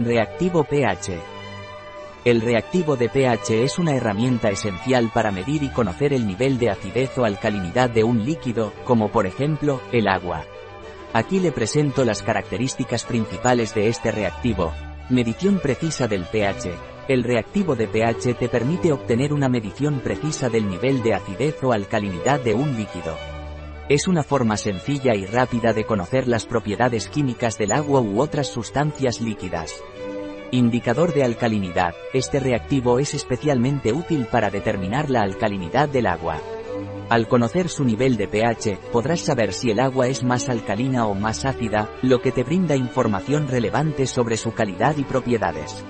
Reactivo pH. El reactivo de pH es una herramienta esencial para medir y conocer el nivel de acidez o alcalinidad de un líquido, como por ejemplo, el agua. Aquí le presento las características principales de este reactivo. Medición precisa del pH. El reactivo de pH te permite obtener una medición precisa del nivel de acidez o alcalinidad de un líquido. Es una forma sencilla y rápida de conocer las propiedades químicas del agua u otras sustancias líquidas. Indicador de alcalinidad. Este reactivo es especialmente útil para determinar la alcalinidad del agua. Al conocer su nivel de pH, podrás saber si el agua es más alcalina o más ácida, lo que te brinda información relevante sobre su calidad y propiedades.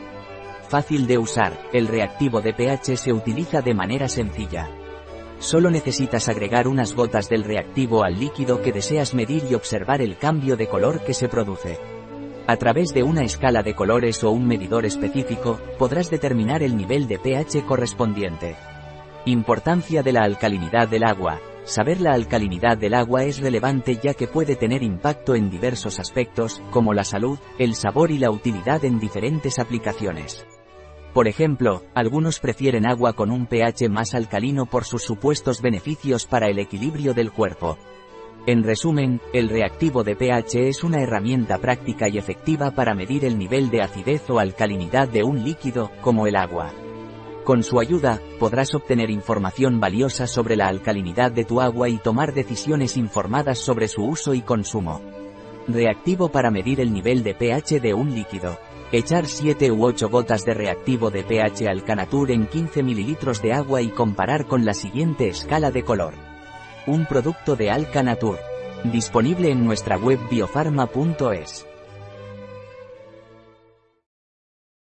Fácil de usar, el reactivo de pH se utiliza de manera sencilla. Solo necesitas agregar unas gotas del reactivo al líquido que deseas medir y observar el cambio de color que se produce. A través de una escala de colores o un medidor específico, podrás determinar el nivel de pH correspondiente. Importancia de la alcalinidad del agua. Saber la alcalinidad del agua es relevante ya que puede tener impacto en diversos aspectos, como la salud, el sabor y la utilidad en diferentes aplicaciones. Por ejemplo, algunos prefieren agua con un pH más alcalino por sus supuestos beneficios para el equilibrio del cuerpo. En resumen, el reactivo de pH es una herramienta práctica y efectiva para medir el nivel de acidez o alcalinidad de un líquido, como el agua. Con su ayuda, podrás obtener información valiosa sobre la alcalinidad de tu agua y tomar decisiones informadas sobre su uso y consumo. Reactivo para medir el nivel de pH de un líquido. Echar 7 u 8 gotas de reactivo de pH Alcanatur en 15 ml de agua y comparar con la siguiente escala de color un producto de Alcanatur. Disponible en nuestra web biofarma.es.